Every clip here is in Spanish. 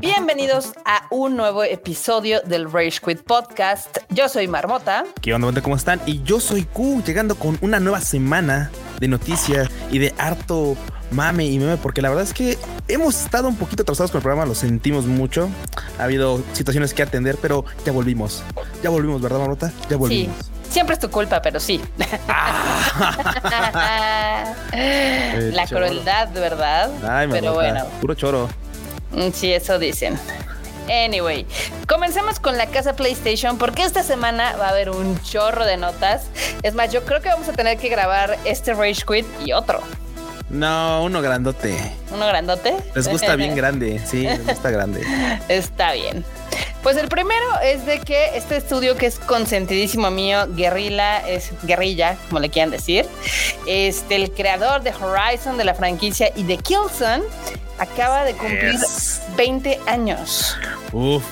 Bienvenidos a un nuevo episodio del Rage Quit Podcast. Yo soy Marmota. ¿Qué onda? ¿Cómo están? Y yo soy Q, llegando con una nueva semana de noticias y de harto mame y meme, porque la verdad es que hemos estado un poquito atrasados con el programa, lo sentimos mucho. Ha habido situaciones que atender, pero ya volvimos. Ya volvimos, ¿verdad, Marmota? Ya volvimos. Sí. Siempre es tu culpa, pero sí. La crueldad, ¿verdad? Ay, pero bueno. Puro choro. Mm, Sí, eso dicen. Anyway, comencemos con la casa PlayStation porque esta semana va a haber un chorro de notas. Es más, yo creo que vamos a tener que grabar este Rage Quit y otro. No, uno grandote. ¿Uno grandote? Les gusta bien grande, sí, les gusta grande. Está bien. Pues el primero es de que este estudio que es consentidísimo mío, Guerrilla, es Guerrilla, como le quieran decir, este, el creador de Horizon, de la franquicia y de Killzone, acaba de cumplir Yes. 20 años. Uf,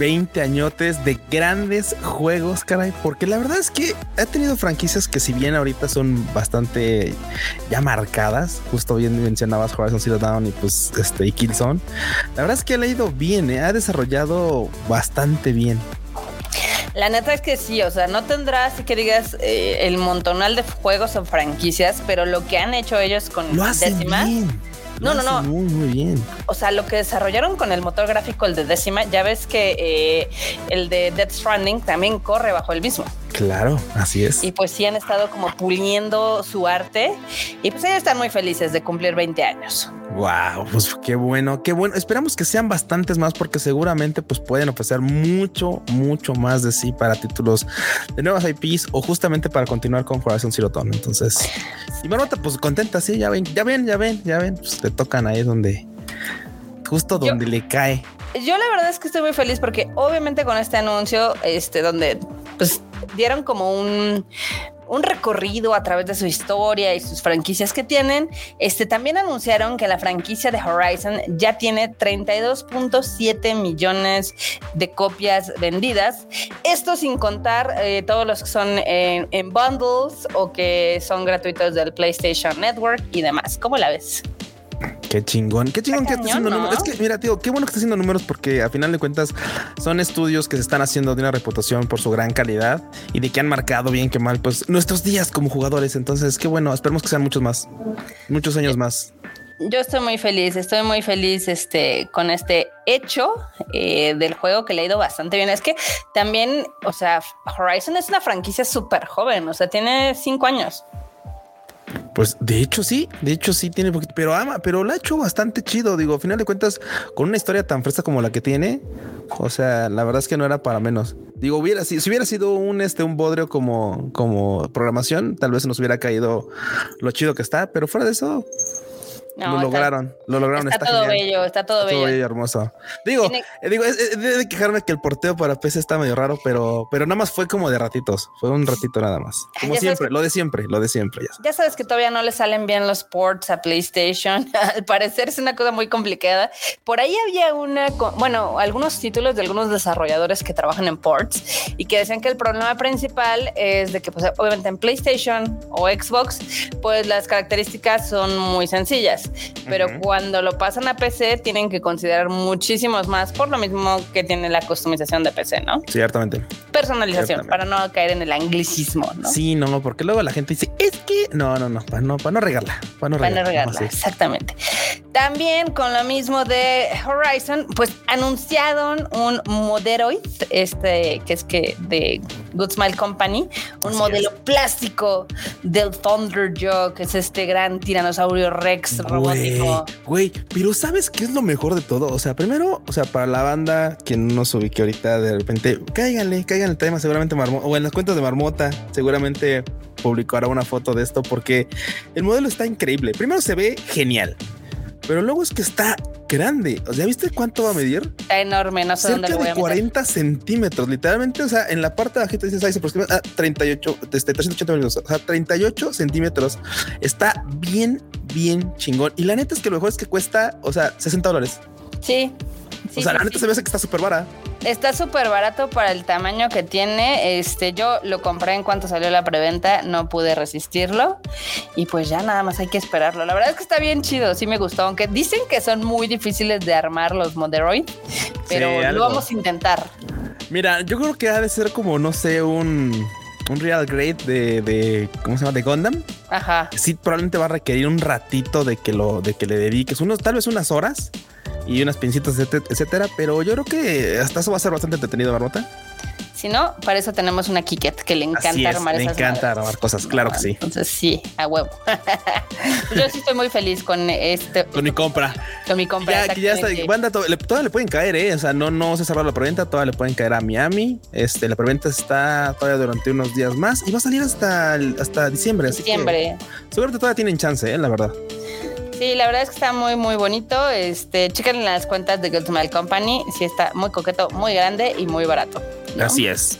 20 añotes de grandes juegos, caray. Porque la verdad es que ha tenido franquicias que si bien ahorita son bastante ya marcadas, justo bien mencionabas Horizon Zero Dawn y pues este y Killzone. La verdad es que le ha ido bien, ¿eh? ha desarrollado bastante bien. La neta es que sí, o sea, no tendrá así que digas eh, el montonal de juegos o franquicias, pero lo que han hecho ellos con Lo hacen décima, bien. No, no, no. hacen Muy, muy bien. o sea, lo que desarrollaron con el motor gráfico, el de décima, ya ves que eh, el de Death Stranding también corre bajo el mismo. Claro, así es. Y pues sí han estado como puliendo su arte y pues ellos están muy felices de cumplir 20 años. Wow, pues qué bueno, qué bueno. Esperamos que sean bastantes más porque seguramente pues pueden ofrecer mucho, mucho más de sí para títulos de nuevas IPs o justamente para continuar con Horizon Zero Dawn. Entonces, y Marmota pues contenta, sí, ya ven, ya ven, ya ven, ya ven, pues le tocan ahí donde, justo Yo- donde le cae. Yo la verdad es que estoy muy feliz porque obviamente con este anuncio, este, donde pues dieron como un, un recorrido a través de su historia y sus franquicias que tienen, este, también anunciaron que la franquicia de Horizon ya tiene 32.7 millones de copias vendidas. Esto sin contar eh, todos los que son en, en bundles o que son gratuitos del PlayStation Network y demás. ¿Cómo la ves? Qué chingón, qué chingón que está cañón, haciendo ¿no? números. Es que, mira, tío, qué bueno que está haciendo números porque a final de cuentas son estudios que se están haciendo de una reputación por su gran calidad y de que han marcado bien que mal, pues nuestros días como jugadores. Entonces, qué bueno, esperemos que sean muchos más, muchos años más. Yo estoy muy feliz, estoy muy feliz este, con este hecho eh, del juego que le ha ido bastante bien. Es que también, o sea, Horizon es una franquicia súper joven, o sea, tiene cinco años. Pues de hecho sí, de hecho sí tiene poquito, pero ama, pero lo ha hecho bastante chido. Digo, a final de cuentas, con una historia tan fresca como la que tiene, o sea, la verdad es que no era para menos. Digo, hubiera si, si hubiera sido un este un bodrio como, como programación, tal vez nos hubiera caído lo chido que está, pero fuera de eso, No, lo está- lograron, lo lograron. Está, todo genial. bello, está todo Todo bello. bello, hermoso. Digo, Tiene- eh, digo, es, es de quejarme que el porteo para PC está medio raro, pero, pero nada más fue como de ratitos. Fue un ratito nada más. Ah, Como ya siempre, que- lo de siempre, lo de siempre. Ya sabes. Ya sabes que todavía no le salen bien los ports a PlayStation. Al parecer es una cosa muy complicada. Por ahí había una, bueno, algunos títulos de algunos desarrolladores que trabajan en ports y que decían que el problema principal es de que, pues, obviamente en PlayStation o Xbox, pues las características son muy sencillas, pero cuando lo pasan a PC tienen que considerar muchísimos más por lo mismo que tiene la customización de PC, ¿no? Ciertamente. Personalización, Ciertamente. para no caer en el anglicismo, ¿no? Sí, no, porque luego la gente dice, es que no, no, no, para no, para no regarla, para no Van a regarla. no, exactamente. También con lo mismo de Horizon, pues anunciaron un Moderoid, este que es que de Good Smile Company, un Así modelo plástico del Thunderjaw, que es este gran tiranosaurio Rex robótico. Güey, pero ¿sabes qué es lo mejor de todo? O sea, primero, o sea, para la banda que no nos ubique ahorita, de repente, cáiganle, cáiganle el tema, seguramente Marmota, o en las cuentas de Marmota, seguramente publicará una foto de esto porque el modelo está increíble. Primero se ve genial, pero luego es que está grande. O sea, ¿viste cuánto va a medir? Está enorme, no sé dónde Cerca lo voy de a meter. 40 centímetros, literalmente. O sea, en la parte de bajita dices, ahí se aproxima a 38, este, 380 milímetros. O sea, 38 centímetros. Está bien, bien chingón. Y la neta es que lo mejor es que cuesta, o sea, 60 dólares. Sí. sí, o sea, la neta sí. se me hace que está súper vara. Está súper barato para el tamaño que tiene. Este, yo lo compré en cuanto salió la preventa, no pude resistirlo. Y pues ya nada más hay que esperarlo. La verdad es que está bien chido, sí me gustó. Aunque dicen que son muy difíciles de armar los Moderoid, pero lo vamos a intentar. Mira, yo creo que ha de ser como, no sé, un un real grade de, de, ¿cómo se llama? De Gundam. Ajá. Sí, probablemente va a requerir un ratito de que lo, de que le dediques unos, tal vez unas horas y unas pincitas, etcétera. Pero yo creo que hasta eso va a ser bastante entretenido, Barbota. Si no, para eso tenemos una Kiket que le encanta armar esas Le encanta armar cosas, claro que sí. Entonces, sí, a huevo. Yo sí estoy muy feliz con este. Con mi compra. Con mi compra. Ya, ya está. Banda, todo, le, todas le pueden caer, ¿eh? O sea, no, no se cerró la preventa, todas le pueden caer a Miami. Este, la preventa está todavía durante unos días más y va a salir hasta, hasta diciembre. Así diciembre. Que, seguro todavía tienen chance, ¿eh? La verdad. Sí, la verdad es que está muy, muy bonito. Este, chequen las cuentas de Good Company. Sí, está muy coqueto, muy grande y muy barato. Así es.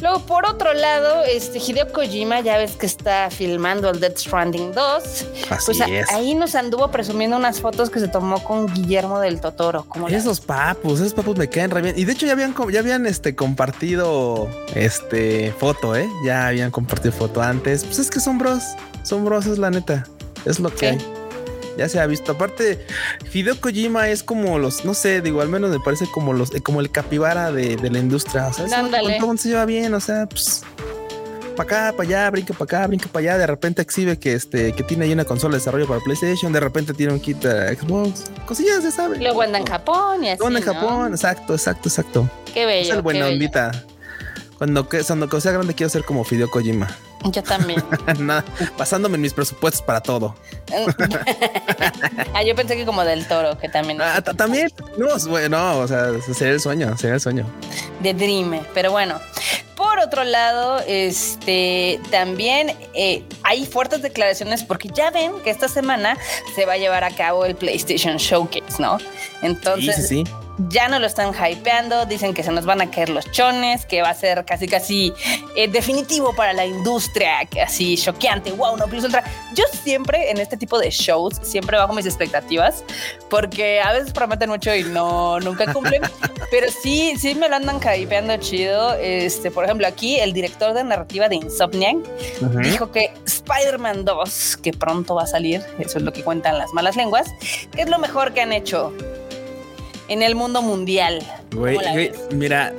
Luego, por otro lado, este Hideo Kojima, ya ves que está filmando el Dead Stranding 2. Así pues es. ahí nos anduvo presumiendo unas fotos que se tomó con Guillermo del Totoro. esos papus, esos papus me caen re bien. Y de hecho ya habían, ya habían este, compartido este foto, ¿eh? Ya habían compartido foto antes. Pues es que son bros, son bros, es la neta. Es lo que hay ya se ha visto. Aparte, Hideo Kojima es como los, no sé, digo, al menos me parece como los, eh, como el capibara de, la industria. O sea, todo se lleva bien, o sea, pues para acá, para allá, brinca para acá, brinca para allá. De repente exhibe que este que tiene ahí una consola de desarrollo para PlayStation, de repente tiene un kit de Xbox, cosillas, ya sabe. Luego anda en Japón y así. Luego anda en Japón, exacto, exacto, exacto. Qué bello. Es el buena ondita. Cuando, que, cuando sea grande quiero ser como Fideo Kojima. Yo también. pasándome en mis presupuestos para todo. ah, yo pensé que como del toro, que también. Ah, también. No, bueno, o sea, sería el sueño, sería el sueño. De Dream, pero bueno. Por otro lado, este también eh, hay fuertes declaraciones porque ya ven que esta semana se va a llevar a cabo el PlayStation Showcase, ¿no? Entonces, sí, sí, sí ya no lo están hypeando, dicen que se nos van a caer los chones, que va a ser casi casi eh, definitivo para la industria, que así choqueante, wow, no plus ultra. Yo siempre en este tipo de shows siempre bajo mis expectativas porque a veces prometen mucho y no nunca cumplen, pero sí sí me lo andan hypeando chido. Este, por ejemplo, aquí el director de narrativa de Insomniac dijo que Spider-Man 2, que pronto va a salir, eso es lo que cuentan las malas lenguas, que es lo mejor que han hecho en el mundo mundial. Güey, mira,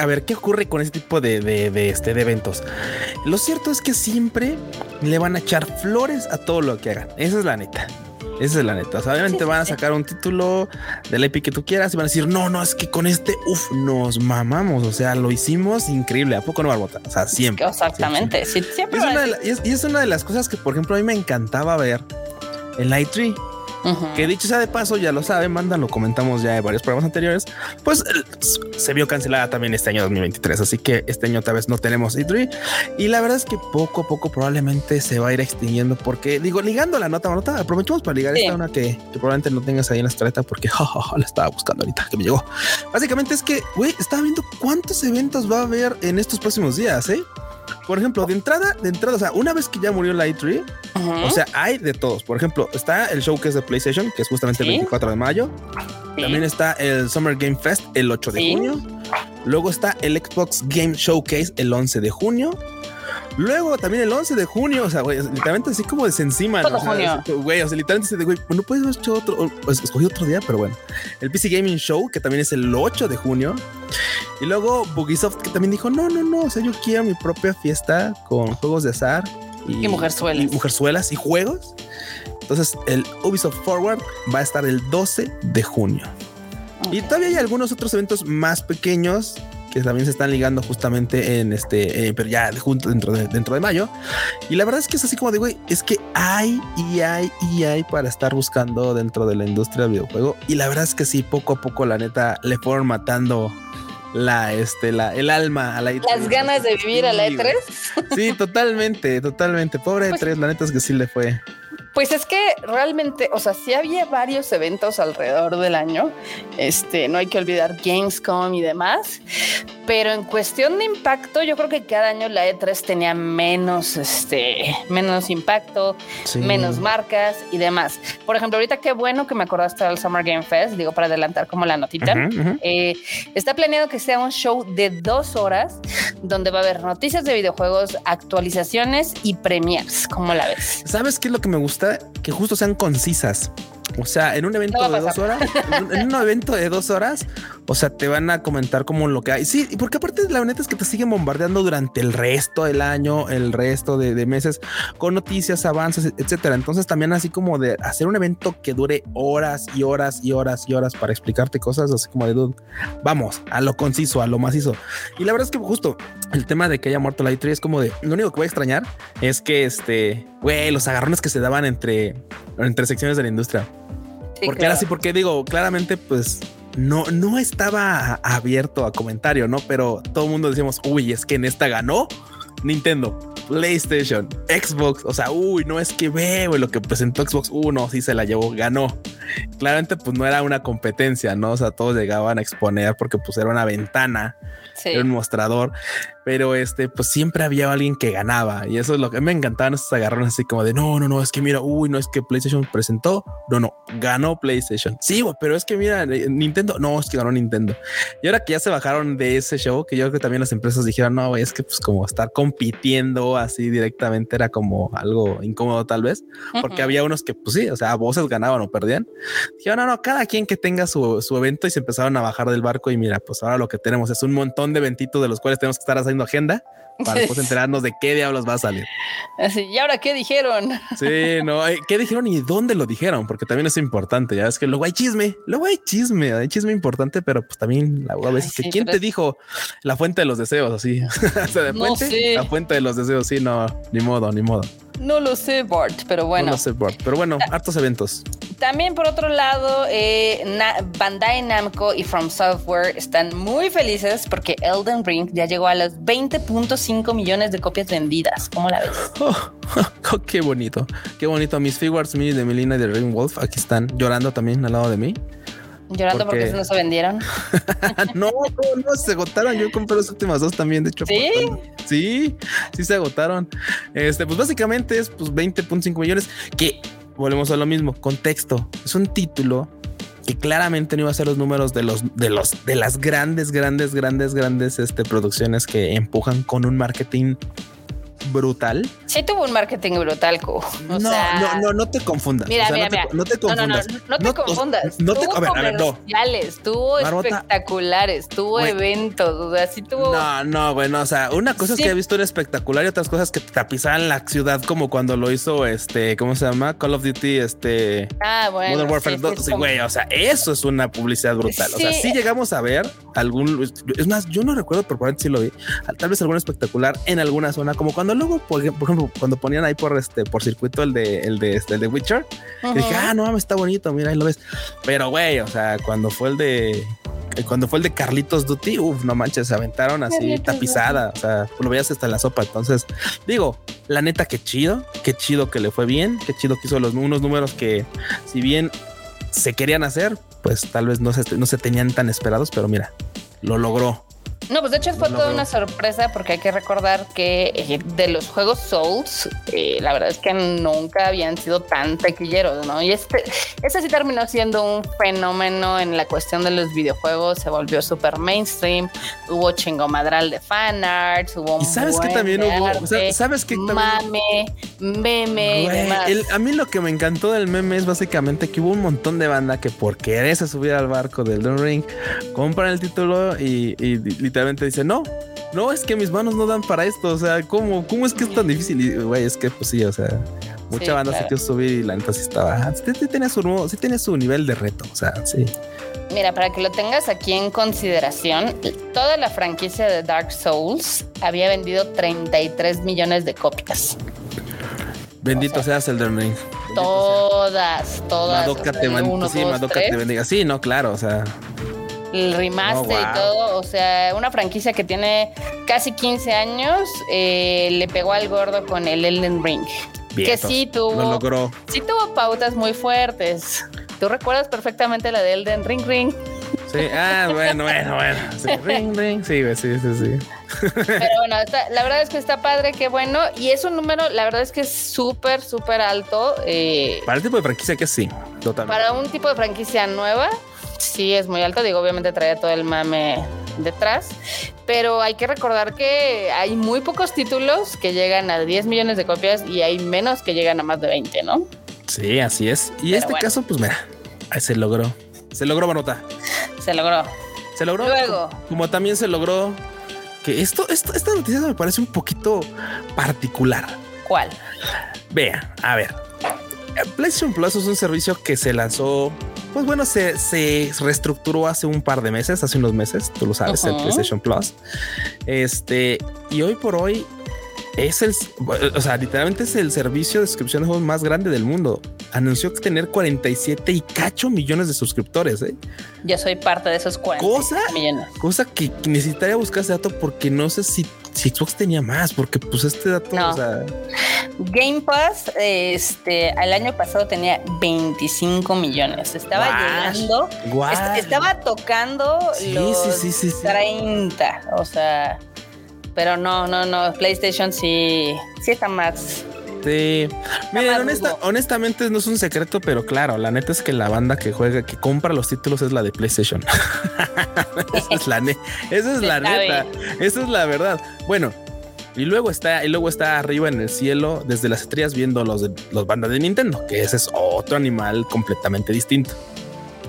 a ver, ¿qué ocurre con este tipo de, de, este, de eventos? Lo cierto es que siempre le van a echar flores a todo lo que hagan. Esa es la neta. Esa es la neta. obviamente van a sacar un título del EP que tú quieras y van a decir, no, no, es que con este, uff, nos mamamos. O sea, lo hicimos increíble. ¿A poco no, Barbota? O sea, siempre. Exactamente. Siempre. y, es, una de las cosas que, por ejemplo, a mí me encantaba ver en Light Tree que dicho sea de paso, ya lo saben, mandan, lo comentamos ya en varios programas anteriores, pues se vio cancelada también este año 2023, así que este año tal vez no tenemos E3 y la verdad es que poco a poco probablemente se va a ir extinguiendo porque digo, ligando la nota, nota, aprovechamos para ligar esta una que, probablemente no tengas ahí en la estreta porque la estaba buscando ahorita que me llegó. Básicamente es que, güey, estaba viendo cuántos eventos va a haber en estos próximos días, ¿eh? Por ejemplo, de entrada, de entrada, o sea, una vez que ya murió la E3, o sea, hay de todos. Por ejemplo, está el show que es de PlayStation, que es justamente el 24 de mayo. También está el Summer Game Fest el 8 de junio. Luego está el Xbox Game Showcase el 11 de junio. Luego también el 11 de junio, o sea, güey, literalmente así como de encima. Todo junio. Güey, o sea, literalmente güey, no puedes haber hecho otro, pues escogí otro día, pero bueno. El PC Gaming Show, que también es el 8 de junio. Y luego Bugisoft, que también dijo, no, no, no, o sea, yo quiero mi propia fiesta con juegos de azar. Y, y mujerzuelas. Y mujerzuelas y juegos. Entonces, el Ubisoft Forward va a estar el 12 de junio. Y todavía hay algunos otros eventos más pequeños que también se están ligando justamente en este, eh, pero ya junto dentro de, dentro de mayo. Y la verdad es que es así como de, güey, es que hay y hay y hay para estar buscando dentro de la industria del videojuego. Y la verdad es que sí, poco a poco, la neta, le fueron matando la, este, la, el alma a la E3. Las ganas de vivir a la E3. Sí, totalmente, totalmente. Pobre E3, pues la neta es que sí le fue. Pues es que realmente, o sea, sí había varios eventos alrededor del año. Este, no hay que olvidar Gamescom y demás. Pero en cuestión de impacto, yo creo que cada año la E3 tenía menos, este, menos impacto, menos marcas y demás. Por ejemplo, ahorita qué bueno que me acordaste del Summer Game Fest, digo, para adelantar como la notita. Eh, está planeado que sea un show de dos horas donde va a haber noticias de videojuegos, actualizaciones y premiers. ¿Cómo la ves? ¿Sabes qué es lo que me gusta? Que justo sean concisas. O sea, en un evento de dos horas, en un evento de dos horas, o sea, te van a comentar como lo que hay. Sí, porque aparte la neta es que te siguen bombardeando durante el resto del año, el resto de, meses, con noticias, avances, etcétera. Entonces, también así como de hacer un evento que dure horas y horas y horas y horas para explicarte cosas, así como de vamos a lo conciso, a lo macizo. Y la verdad es que justo el tema de que haya muerto la E3 es como de lo único que voy a extrañar es que este, güey, los agarrones que se daban entre, entre secciones de la industria porque era así, porque digo, claramente, pues no, no estaba abierto a comentario, no? Pero todo el mundo decíamos, uy, es que en esta ganó Nintendo, PlayStation, Xbox. O sea, uy, no es que veo lo que presentó Xbox Uno, sí se la llevó, ganó. Claramente, pues no era una competencia, no? O sea, todos llegaban a exponer porque pues era una ventana, era un mostrador pero este, pues siempre había alguien que ganaba y eso es lo que me encantaban esos agarrones así como de no, no, no, es que mira, uy, no es que PlayStation presentó, no, no, ganó PlayStation. Sí, pero es que mira, eh, Nintendo, no, es que ganó Nintendo. Y ahora que ya se bajaron de ese show, que yo creo que también las empresas dijeron, no, es que pues como estar compitiendo así directamente era como algo incómodo tal vez, porque había unos que pues sí, o sea, voces ganaban o perdían. Dijeron, no, no, cada quien que tenga su, su evento y se empezaron a bajar del barco y mira, pues ahora lo que tenemos es un montón de eventitos de los cuales tenemos que estar haciendo agenda para después enterarnos de qué diablos va a salir. Así, ¿y ahora qué dijeron? Sí, no, ¿qué dijeron y dónde lo dijeron? Porque también es importante, ya es que luego hay chisme, luego hay chisme, hay chisme importante, pero pues también a veces que quién te dijo la fuente de los deseos así, la fuente de los deseos, sí, no, ni modo, ni modo. No lo sé, Bart, pero bueno. No lo sé, Bart, pero bueno, hartos eventos. También por otro lado, eh, Bandai Namco y From Software están muy felices porque Elden Ring ya llegó a los 20.5 millones de copias vendidas. ¿Cómo la ves? Oh, qué bonito, qué bonito. Mis figures mini de Melina y de Ring Wolf aquí están llorando también al lado de mí. Llorando porque, no se vendieron. no, no, se agotaron. Yo compré las últimas dos también, de hecho. Sí, sí, sí se agotaron. Este, pues básicamente es pues 20.5 millones que volvemos a lo mismo. Contexto es un título que claramente no iba a ser los números de los de los de las grandes, grandes, grandes, grandes este, producciones que empujan con un marketing brutal. Sí tuvo un marketing brutal, no, no, no, no te confundas. Mira, mira, mira. No te confundas. No, te confundas. No te tuvo comerciales, tuvo espectaculares, tuvo eventos, o sea, sí tuvo. No, no, bueno, o sea, una cosa es que he visto un espectacular y otras cosas que tapizaban la ciudad como cuando lo hizo este, ¿cómo se llama? Call of Duty, este. Ah, bueno. Modern Warfare 2. Sí, güey, o sea, eso es una publicidad brutal. O sea, sí llegamos a ver algún. Es más, yo no recuerdo, por por si lo vi. Tal vez algún espectacular en alguna zona, como cuando luego, por, ejemplo, cuando ponían ahí por este por circuito el de el de este de Witcher, dije, ah, no mames, está bonito, mira, ahí lo ves. Pero güey, o sea, cuando fue el de eh, cuando fue el de Carlitos Duty, uff, no manches, se aventaron así tapizada, o sea, lo veías hasta en la sopa. Entonces, digo, la neta, qué chido, qué chido que le fue bien, qué chido que hizo los, unos números que, si bien se querían hacer, pues tal vez no se, no se tenían tan esperados, pero mira, lo logró. No, pues de hecho fue toda una sorpresa porque hay que recordar que eh, de los juegos Souls, eh, la verdad es que nunca habían sido tan taquilleros, ¿no? Y este, este sí terminó siendo un fenómeno en la cuestión de los videojuegos, se volvió súper mainstream, hubo chingomadral de fanarts, hubo... Y sabes que también hubo, sabes que Mame, meme a mí lo que me encantó del meme es básicamente que hubo un montón de banda que por quererse subir al barco del Elden Ring, compran el título y, y literalmente dice, no, no, es que mis manos no dan para esto. O sea, ¿cómo, cómo es que es tan difícil? Y, güey, es que pues sí, o sea, mucha banda se quiso subir y la neta sí estaba, sí, tiene su, sí tiene su nivel de reto. O sea, sí. Mira, para que lo tengas aquí en consideración, toda la franquicia de Dark Souls había vendido 33 millones de copias. Bendito seas el Ring. Todas, todas. Madoka te, sí, Madoka te bendiga. Sí, no, claro, o sea el remaster y oh, todo. O sea, una franquicia que tiene casi 15 años, eh, le pegó al gordo con el Elden Ring. que sí tuvo, lo logró. Sí tuvo pautas muy fuertes. Tú recuerdas perfectamente la de Elden Ring Ring. Sí, ah, bueno, bueno, bueno. Sí, ring, ring. Sí, sí, sí, sí. Pero bueno, la verdad es que está padre, qué bueno. Y es un número, la verdad es que es súper, súper alto. Eh, para el tipo de franquicia que sí, totalmente. Para un tipo de franquicia nueva, sí es muy alto. Digo, obviamente trae todo el mame detrás, pero hay que recordar que hay muy pocos títulos que llegan a 10 millones de copias y hay menos que llegan a más de 20, ¿no? Sí, así es. Y este caso, pues mira, se logró. Se logró, Manota. Se logró. Se logró. Luego. Como también se logró que esto, esto, esta noticia me parece un poquito particular. ¿Cuál? Vea, a ver. PlayStation Plus es un servicio que se lanzó, pues bueno, se, se reestructuró hace un par de meses, hace unos meses, tú lo sabes, el PlayStation Plus. Este, y hoy por hoy es el, o sea, literalmente es el servicio de suscripción de juegos más grande del mundo. Anunció que tener 47 y cacho millones de suscriptores. ¿eh? Yo soy parte de esos 40 cosa, millones. Cosa que necesitaría buscar ese dato porque no sé si, si Xbox tenía más, porque pues este dato, o sea... Game Pass, este, el año pasado tenía 25 millones. Estaba llegando, estaba tocando los 30. O sea, pero no, no, no. PlayStation sí, sí está más. Sí. Miren, honestamente no es un secreto, pero claro, la neta es que la banda que juega, que compra los títulos es la de PlayStation. esa es la, esa es la neta. Esa es la verdad. Bueno, y luego está, y luego está arriba en el cielo, desde las estrellas, viendo los, los bandas de Nintendo, que ese es otro animal completamente distinto.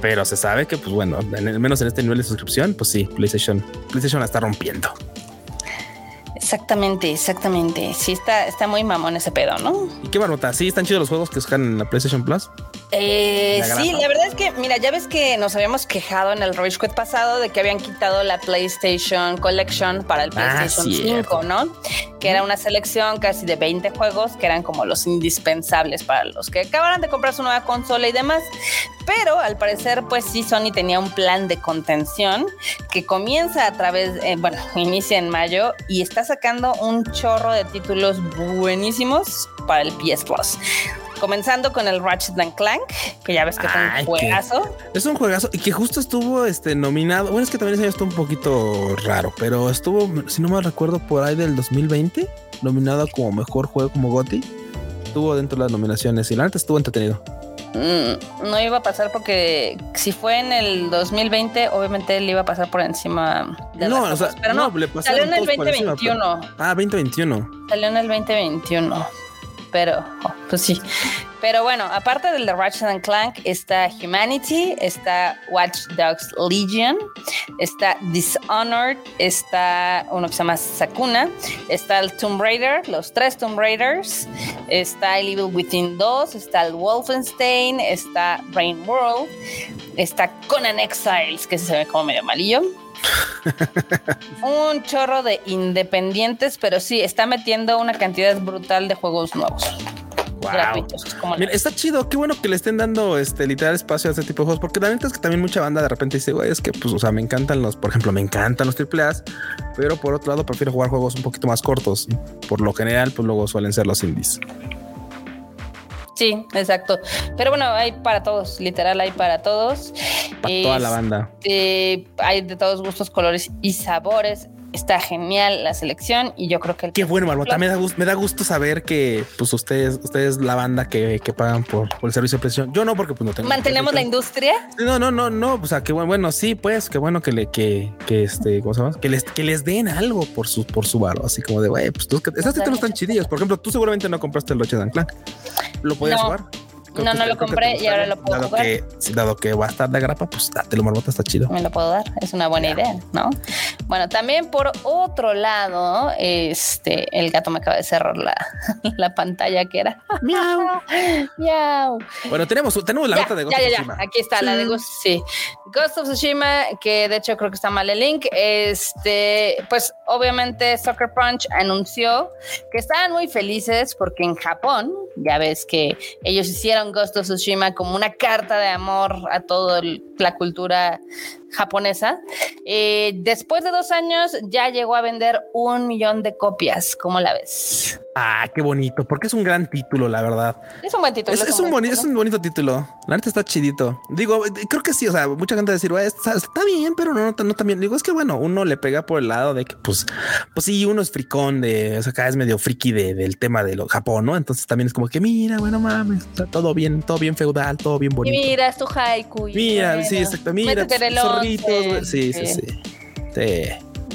Pero se sabe que, pues bueno, al menos en este nivel de suscripción, pues sí, PlayStation, PlayStation la está rompiendo. Exactamente, exactamente. Sí, está, está muy mamón ese pedo, ¿no? ¿Y qué barbota? ¿Sí están chidos los juegos que sacan en la PlayStation Plus? Eh, sí, la verdad es que, mira, ya ves que nos habíamos quejado en el Rage Quit pasado de que habían quitado la PlayStation Collection para el ah, PlayStation 5, ¿no? Que era una selección casi de 20 juegos que eran como los indispensables para los que acabaran de comprar su nueva consola y demás. Pero al parecer, pues sí, Sony tenía un plan de contención que comienza a través, eh, bueno, inicia en mayo y está sacando un chorro de títulos buenísimos para el PS Plus. Comenzando con el Ratchet and Clank, que ya ves que es un juegazo. Es un juegazo y que justo estuvo este nominado. Bueno, es que también ese año estuvo un poquito raro, pero estuvo, si no me recuerdo, por ahí del 2020, nominado como mejor juego como GOTY. Estuvo dentro de las nominaciones y la neta estuvo entretenido. Mm, no iba a pasar porque si fue en el 2020, obviamente él iba a pasar por encima de No, o sea, pero no, le salió en el 2021. ah, 2021. Salió en el 2021 pero oh, pues sí. Pero bueno, aparte del de Ratchet and Clank está Humanity, está Watch Dogs Legion, está Dishonored, está uno que se llama Sakuna, está el Tomb Raider, los tres Tomb Raiders, está el Evil Within 2, está el Wolfenstein, está Rain World, está Conan Exiles, que se ve como medio malillo un chorro de independientes, pero sí, está metiendo una cantidad brutal de juegos nuevos. está chido, qué bueno que le estén dando este literal espacio a este tipo de juegos, porque la neta es que también mucha banda de repente dice, güey, es que pues, o sea, me encantan los, por ejemplo, me encantan los AAA, pero por otro lado prefiero jugar juegos un poquito más cortos. Por lo general, pues luego suelen ser los indies. Sí, exacto. Pero bueno, hay para todos, literal, hay para todos. Para toda la banda. hay de todos gustos, colores y sabores está genial la selección y yo creo que... Qué bueno, Marmota. Me da, gusto, me da gusto saber que pues ustedes, ustedes la banda que, que pagan por, el servicio de presión. Yo no, porque pues no tengo... ¿Mantenemos la industria? No, no, no, no. O sea, que bueno, bueno, sí, pues, qué bueno que le, que, que este, ¿cómo se llama? Que les, que les den algo por su, por su varo. Así como de, güey, pues tú, esas títulos están chidillos. Por ejemplo, tú seguramente no compraste el Loche Dan Clank. ¿Lo podías jugar? No, no lo compré y ahora lo puedo dado jugar. Que, dado que va a estar de grapa, pues te lo marbota está chido. Me lo puedo dar, es una buena idea, ¿no? Bueno, también por otro lado, este, el gato me acaba de cerrar la, la pantalla que era. Miau. Miau. Bueno, tenemos, tenemos la nota de Ghost of Tsushima. Ya, aquí está la de Ghost, sí. Ghost of Tsushima, que de hecho creo que está mal el link. Este, pues obviamente Soccer Punch anunció que estaban muy felices porque en Japón, ya ves que ellos hicieron Ghost of Tsushima como una carta de amor a toda la cultura japonesa. Eh, después de dos años ya llegó a vender un millón de copias. ¿Cómo la ves? Ah, qué bonito, porque es un gran título, la verdad. Es un buen título. Es, es un, bonito, es un bonito título. La neta está chidito. Digo, creo que sí. O sea, mucha gente va a decir, está, está, bien, pero no, no, no también. Digo, es que bueno, uno le pega por el lado de que, pues, pues sí, uno es fricón de, o sea, acá es medio friki de, del tema de lo Japón, ¿no? Entonces también es como que, mira, bueno, mames, sea, todo bien, todo bien feudal, todo bien bonito. Y mira, es tu haiku. Mira, bueno, sí, exacto. Mira, sí, sí, sí. Sí.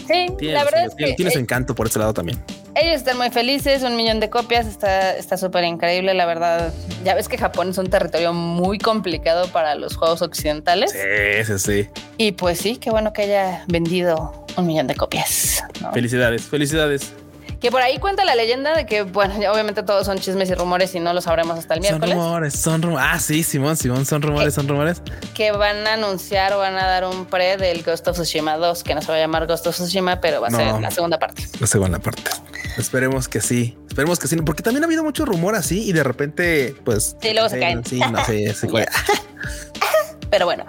Sí, tiene, la verdad es que tiene su encanto por ese lado también. Ellos están muy felices, un millón de copias, está súper increíble, la verdad. Ya ves que Japón es un territorio muy complicado para los juegos occidentales. Sí, sí, sí. Y pues sí, qué bueno que haya vendido un millón de copias. ¿no? Felicidades, felicidades. Que por ahí cuenta la leyenda de que, bueno, obviamente todos son chismes y rumores y no lo sabremos hasta el miércoles. Son rumores, son rumores. Ah, sí, Simón, Simón, son rumores, son rumores. Que van a anunciar o van a dar un pre del Ghost of Tsushima 2, que no se va a llamar Ghost of Tsushima, pero va a No. ser la segunda parte. La segunda parte. Esperemos que sí. Esperemos que sí. Porque también ha habido mucho rumor así y de repente, pues. Sí, luego se caen. Sí, no sé. sí, güey. Pero bueno,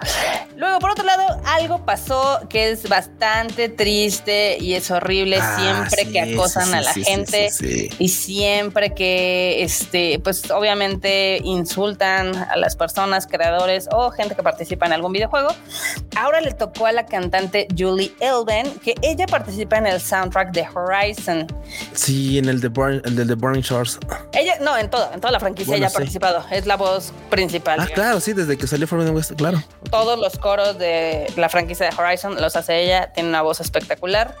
luego por otro lado, algo pasó que es bastante triste y es horrible Ah, siempre sí, que acosan sí, a la sí, gente y siempre que, este, pues obviamente insultan a las personas, creadores o gente que participa en algún videojuego. Ahora le tocó a la cantante Julie Elven que ella participa en el soundtrack de Horizon. Sí, en el de Burn, el de Burning Shores. Ella, no, en todo, en toda la franquicia Bueno, ella ha participado. Es la voz principal. Ah, digamos. claro, sí, desde que salió Forbidden West, claro. todos los coros de la franquicia de Horizon los hace ella, tiene una voz espectacular.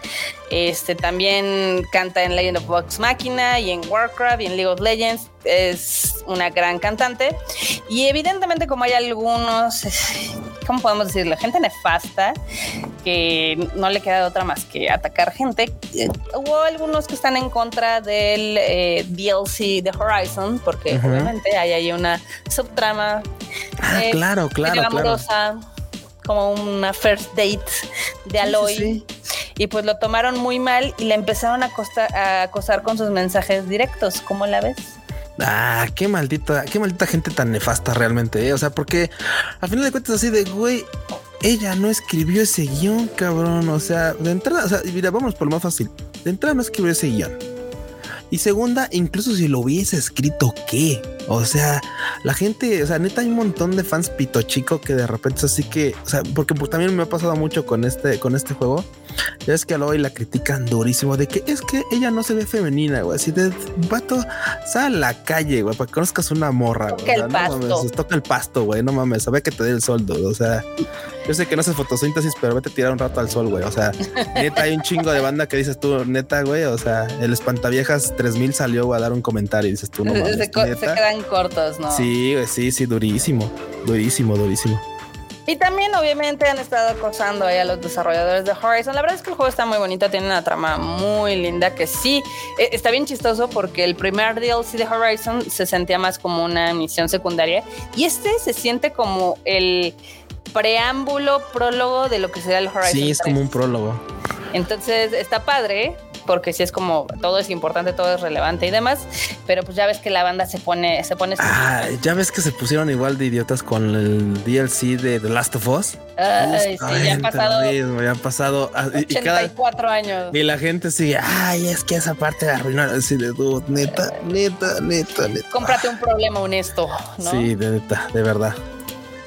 Este también canta en Legend of Vox Machina y en Warcraft y en League of Legends. Es una gran cantante. Y evidentemente, como hay algunos, ¿cómo podemos decirlo? Gente nefasta que no le queda de otra más que atacar gente. Hubo algunos que están en contra del eh, DLC de Horizon, porque Ujú. obviamente hay ahí una subtrama Ah, eh, claro, claro, claro. Como una first date de Aloy. sí. Y pues lo tomaron muy mal y le empezaron a, costa- a acosar con sus mensajes directos. ¿Cómo la ves? Ah, qué maldita, qué maldita gente tan nefasta realmente, ¿eh? O sea, porque al final de cuentas así de, güey, ella no escribió ese guion, cabrón. O sea, de entrada, o sea, mira, vamos por lo más fácil. De entrada no escribió ese guion. Y segunda, incluso si lo hubiese escrito, ¿qué? O sea, la gente, o sea, neta hay un montón de fans pito chico que de repente así que, o sea, porque pues, también me ha pasado mucho con este, con este juego. Ya es que a Aloy la critican durísimo de que es que ella no se ve femenina, güey. Así de vato, sal a la calle, güey, para que conozcas una morra. Toca el O sea, no pasto. mames, toca el pasto, güey. No mames, sabe que te dé el sol, dude. O sea, yo sé que no haces fotosíntesis, pero vete a tirar un rato al sol, güey. O sea, neta, hay un chingo de banda que dices tú, neta, güey. O sea, el espantaviejas 3000 salió a dar un comentario y dices tú, no mames. se, se quedan cortos, ¿no? Sí, güey, sí, sí, durísimo, durísimo, durísimo. Y también obviamente han estado acosando ahí a los desarrolladores de Horizon. La verdad es que el juego está muy bonito, tiene una trama muy linda que sí, eh, está bien chistoso porque el primer DLC de Horizon se sentía más como una misión secundaria y este se siente como el preámbulo, prólogo de lo que será el Horizon. Sí, es 3. como un prólogo. Entonces está padre porque sí es como todo es importante, todo es relevante y demás, pero pues ya ves que la banda se pone se pone Ah, ya ves que se pusieron igual de idiotas con el DLC de The Last of Us. Ay, sí, ya han pasado mismo, ya han pasado. ah, y- cada- 84 años. y la gente sigue, ay, es que esa parte la arruinaron. Así de dude, neta, neta, neta, neta. Cómprate un problema honesto, ¿no? Sí, de neta, de verdad.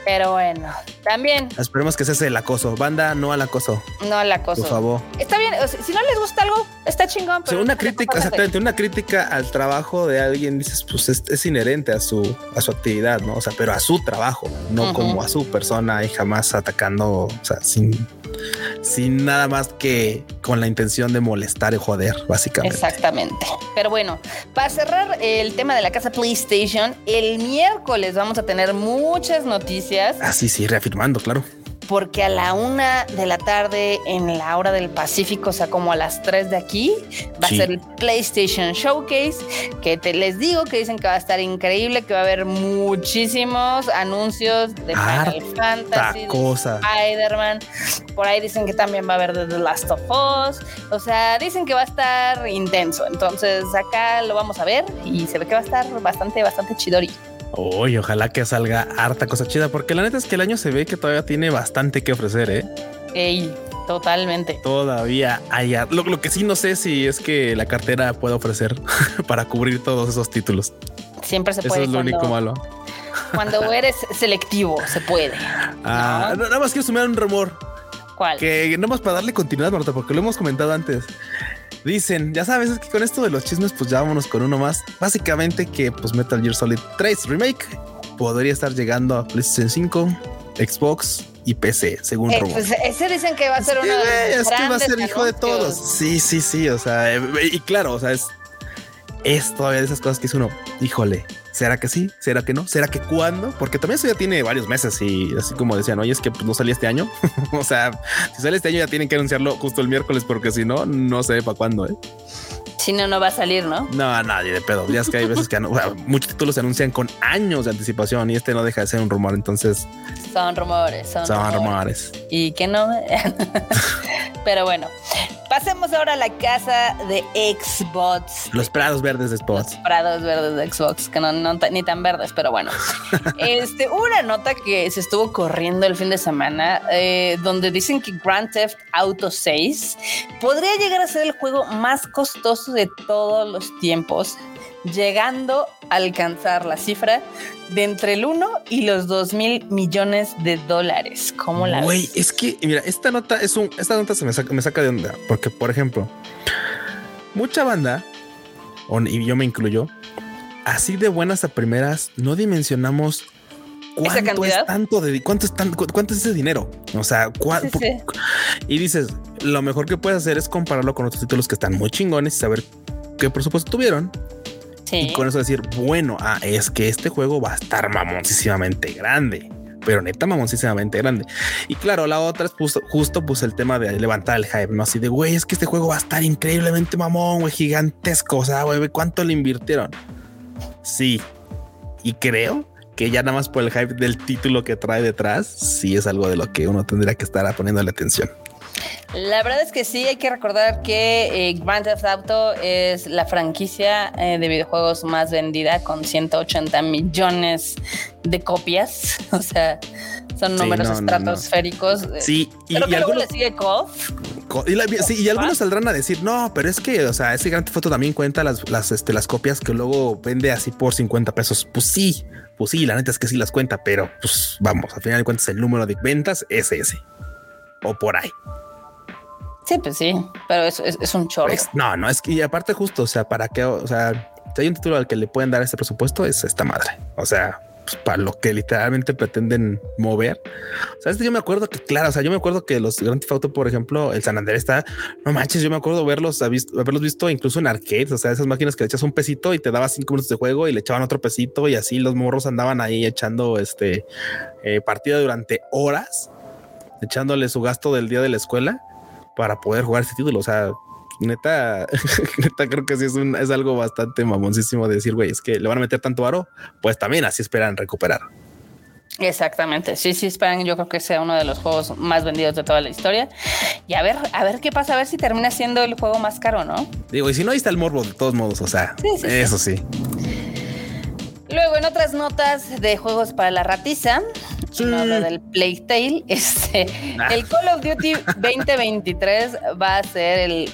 Pero bueno, también Esperemos que cese el acoso. Banda, no al acoso, no la cosa. por favor. Está bien, o sea, si no les gusta algo, está chingón. O sea, Pero una no crítica, exactamente, una crítica al trabajo de alguien, dices, pues es, es inherente a su, a su actividad, ¿no? O sea, pero a su trabajo, no como a su persona y jamás atacando, o sea, sin, sin nada más que con la intención de molestar y joder, básicamente. Exactamente. Pero bueno, para cerrar el tema de la casa PlayStation, el miércoles vamos a tener muchas noticias Ah, sí, sí, reafirmando, claro. Porque a la una de la tarde en la hora del Pacífico, o sea, como a las tres de aquí, va Sí. a ser el PlayStation Showcase, que te les digo que dicen que va a estar increíble, que va a haber muchísimos anuncios de Final Fantasy. Spider-Man. Por ahí dicen que también va a haber de The Last of Us. O sea, dicen que va a estar intenso. Entonces acá lo vamos a ver y se ve que va a estar bastante, bastante chidori. Uy, ojalá que salga harta cosa chida, porque la neta es que el año se ve que todavía tiene bastante que ofrecer, ¿eh? Ey, totalmente. Todavía hay... Lo, lo que sí no sé si es que la cartera puede ofrecer para cubrir todos esos títulos. Siempre se puede. Eso es lo único malo. Cuando eres selectivo, se puede. Ah, nada más quiero sumar un rumor. ¿Cuál? Que no más para darle continuidad, Marta, porque lo hemos comentado antes. Dicen, ya sabes, es que con esto de los chismes, pues ya vámonos con uno más. Básicamente que pues Metal Gear Solid 3 Remake podría estar llegando a PlayStation 5, Xbox y PC, según eh, pues ese dicen que va a ser uno de los Es que va a ser hijo de todos. Sí, sí, sí. O sea, eh, y claro, o sea, es, es todavía de esas cosas que es uno, híjole, ¿Será que sí? ¿Será que no? ¿Será que cuándo? Porque también eso ya tiene varios meses y así como decían, oye, es que pues, no salía este año. o sea, si sale este año ya tienen que anunciarlo justo el miércoles porque si no, no sé para cuándo. ¿eh? Si no, no va a salir, ¿no? No, nadie de pedo. Ya es que hay veces que muchos títulos se anuncian con años de anticipación y este no deja de ser un rumor. Entonces son rumores, son, son rumores. Y que no. Pero bueno, pasemos ahora a la casa de Xbox. Los prados verdes de Xbox. Los prados verdes de Xbox, que no, ni tan verdes, pero bueno. este, una nota que se estuvo corriendo el fin de semana, eh, donde dicen que Grand Theft Auto 6 podría llegar a ser el juego más costoso de todos los tiempos llegando a alcanzar la cifra de entre el 1 y los 2 mil millones de dólares. ¿Cómo la Güey, es que, mira, esta nota es un, esta nota se me saca, me saca de onda, porque, por ejemplo, mucha banda, y yo me incluyo, así de buenas a primeras, no dimensionamos cuánto es tanto de cuánto es cuánto es ese dinero. O sea, y dices, lo mejor que puedes hacer es compararlo con otros títulos que están muy chingones y saber qué por supuesto y con eso decir, bueno, ah, es que este juego va a estar mamoncísimamente grande pero neta mamoncísimamente grande. Y claro, la otra es justo pues el tema de levantar el hype, ¿no? Así de, güey, es que este juego va a estar increíblemente mamón, güey, gigantesco, o sea, güey, ¿cuánto le invirtieron? Sí, y creo que ya nada más por el hype del título que trae detrás, sí es algo de lo que uno tendría que estar poniéndole atención. La verdad es que sí, hay que recordar que eh, Grand Theft Auto es la franquicia eh, de videojuegos más vendida con 180 millones de copias. O sea, son números estratosféricos. Sí, y, Creo que algunos, le sigue. Y, sí, y algunos saldrán a decir, no, pero es que, o sea, ese Grand Theft Auto también cuenta las, las, este, las copias que luego vende así por 50 pesos. Pues sí, pues sí, la neta es que sí las cuenta, pero pues vamos, al final de cuentas el número de ventas es ese. O por ahí. Sí, pues sí, pero es, es, un chorro. Pues, no, no, es que y aparte justo, o sea, para qué, o sea, si hay un título al que le pueden dar este presupuesto, es esta madre. O sea, pues, para lo que literalmente pretenden mover. O sea, este yo me acuerdo que, claro, o sea, yo me acuerdo que los Grand Theft Auto, por ejemplo, el San Andrés está, no manches, yo me acuerdo verlos, haberlos visto incluso en arcades, o sea, esas máquinas que le echas un pesito y te daba cinco minutos de juego y le echaban otro pesito y así los morros andaban ahí echando este eh, partida durante horas, echándole su gasto del día de la escuela para poder jugar ese título. O sea, neta, neta creo que sí es, un, es algo bastante mamoncísimo de decir, güey, es que le van a meter tanto aro, pues también así esperan recuperar. Exactamente, sí, sí esperan, yo creo que sea uno de los juegos más vendidos de toda la historia. Y a ver, a ver qué pasa, a ver si termina siendo el juego más caro, ¿no? Digo, y si no, ahí está el morbo de todos modos, o sea, eso sí. Luego, en otras notas de juegos para la ratiza, del Playtale, este, el Call of Duty 2023 va a ser el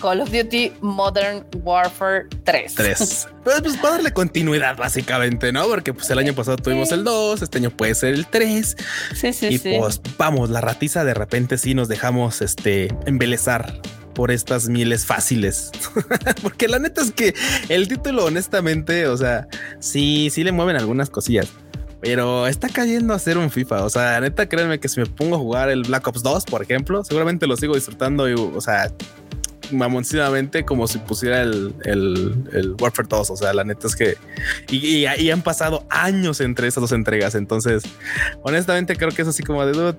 Call of Duty Modern Warfare 3. 3. Pues, pues para darle continuidad, básicamente, ¿no? Porque pues el año pasado tuvimos el 2, este año puede ser el 3. Sí, sí, y sí. pues vamos, la ratiza de repente sí nos dejamos este embelezar por estas mieles fáciles. Porque la neta es que el título, honestamente, o sea, sí, sí le mueven algunas cosillas. Pero está cayendo a ser un FIFA. O sea, neta, créanme que si me pongo a jugar el Black Ops 2, por ejemplo, seguramente lo sigo disfrutando y, o sea, mamoncidamente como si pusiera el, el, Warfare 2. O sea, la neta es que y, y, han pasado años entre esas dos entregas. Entonces, honestamente, creo que es así como de dude.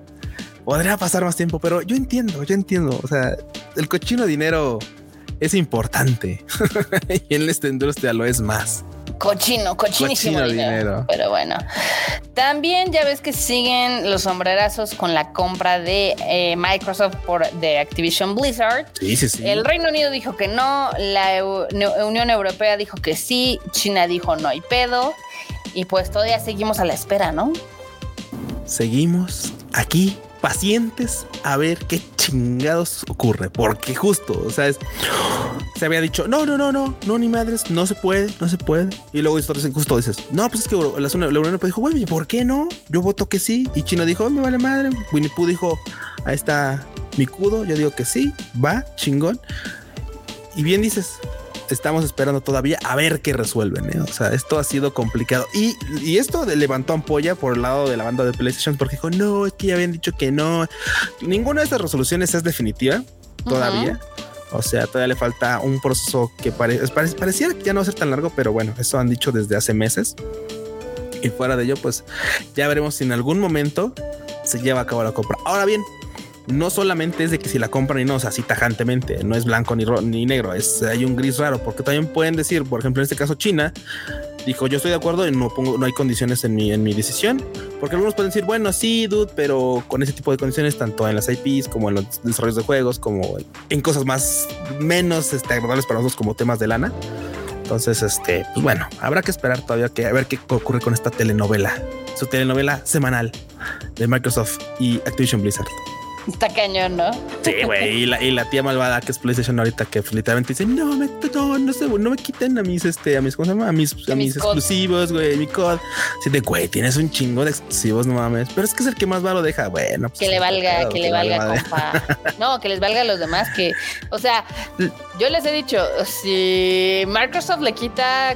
Podría pasar más tiempo, pero yo entiendo, yo entiendo. O sea, el cochino dinero es importante y en esta industria lo es más. Cochino, cochinísimo dinero. Pero bueno. También ya ves que siguen los sombrerazos con la compra de eh, Microsoft por de Activision Blizzard. Sí, sí, sí. El Reino Unido dijo que no, la Unión Europea dijo que sí, China dijo no hay pedo. Y pues todavía seguimos a la espera, ¿no? Seguimos aquí pacientes a ver qué chingados ocurre, porque justo, o sea, se había dicho, no, no, no, no, no, ni madres, no se puede, no se puede. Y luego justo dices, no, pues es que la, la Unión dijo, güey, ¿por qué no? Yo voto que sí. Y Chino dijo, me vale madre. Winnie Pooh dijo, ahí está mi cudo. Yo digo que sí, va, chingón. Y bien dices, estamos esperando todavía a ver qué resuelven. ¿eh? O sea, esto ha sido complicado. Y, y, esto levantó ampolla por el lado de la banda de PlayStation porque dijo, no, es que ya habían dicho que no. Ninguna de estas resoluciones es definitiva todavía. O sea, todavía le falta un proceso que parece pareciera que ya no va a ser tan largo, pero bueno, eso han dicho desde hace meses. Y fuera de ello, pues ya veremos si en algún momento se lleva a cabo la compra. Ahora bien, no solamente es de que si la compran y no, o sea, así tajantemente, no es blanco ni, ni negro, es, hay un gris raro, porque también pueden decir, por ejemplo, en este caso China, dijo yo estoy de acuerdo y no pongo, no hay condiciones en mi, en mi decisión, porque algunos pueden decir, bueno, sí, dude, pero con ese tipo de condiciones, tanto en las IPs como en los desarrollos de juegos, como en cosas más menos este, agradables para nosotros como temas de lana. Entonces, este, pues bueno, habrá que esperar todavía que a ver qué ocurre con esta telenovela, su telenovela semanal de Microsoft y Activision Blizzard. Está cañón, ¿no? Sí, güey. Y la, y la, tía malvada que es PlayStation ahorita que literalmente dice, no, me, no, no, sé, no me quiten a mis, este, a mis, ¿cómo se llama? A mis, a mis, exclusivos, güey, mi code. Así de, güey, tienes un chingo de exclusivos, no mames. Pero es que es el que más va lo deja. Bueno, pues, que le valga, que, le valga, compa. no, que les valga a los demás que, o sea, yo les he dicho, si Microsoft le quita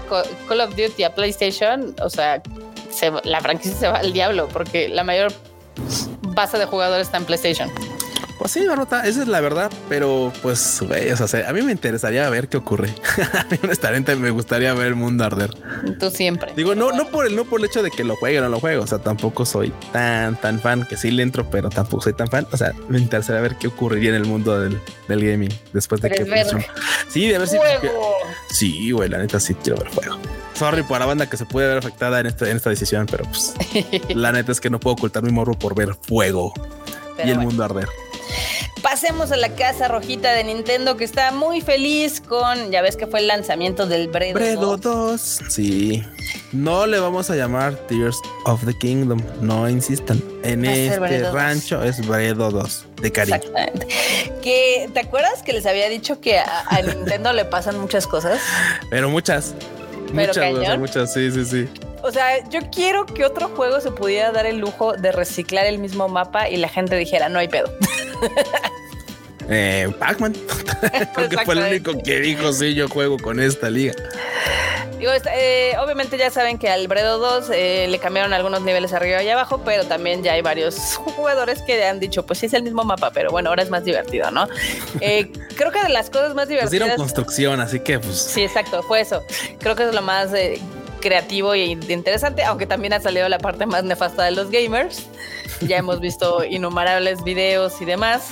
Call of Duty a PlayStation, o sea, se, la franquicia se va al diablo porque la mayor base de jugadores está en PlayStation. Pues sí, Barrota, esa es la verdad, pero pues, güey, o sea, a mí me interesaría ver qué ocurre. a mí honestamente me gustaría ver el mundo arder. Tú siempre. Digo, no, no por el, no por el hecho de que lo juegue o no lo juegue, o sea, tampoco soy tan, tan fan, que sí le entro, pero tampoco soy tan fan. O sea, me interesaría ver qué ocurriría en el mundo del, del gaming después de que... Ver sí, de ver si... Sí, güey, la neta sí quiero ver fuego. Sorry por la banda que se puede ver afectada en, este, en esta decisión, pero pues la neta es que no puedo ocultar mi morro por ver fuego y el mundo arder. Pasemos a la casa rojita de Nintendo que está muy feliz con, ya ves que fue el lanzamiento del Bredo, Bredo 2. Sí. No le vamos a llamar Tears of the Kingdom, no insistan. En este rancho es Bredo 2 de cariño. Exactamente. Que te acuerdas que les había dicho que a, Nintendo le pasan muchas cosas, pero muchas. muchas, muchas, sí, sí, sí. O sea, yo quiero que otro juego se pudiera dar el lujo de reciclar el mismo mapa y la gente dijera, no hay pedo. Eh, Pac-Man. Creo que fue el único que dijo, sí, yo juego con esta liga. Digo, eh, obviamente ya saben que al Bredo 2 eh, le cambiaron algunos niveles arriba y abajo, pero también ya hay varios jugadores que han dicho, pues sí es el mismo mapa, pero bueno, ahora es más divertido, ¿no? creo que de las cosas más divertidas... Pusieron construcción, así que pues... Sí, exacto, fue eso. Creo que es lo más creativo y interesante, aunque también ha salido la parte más nefasta de los gamers. Ya hemos visto innumerables videos y demás.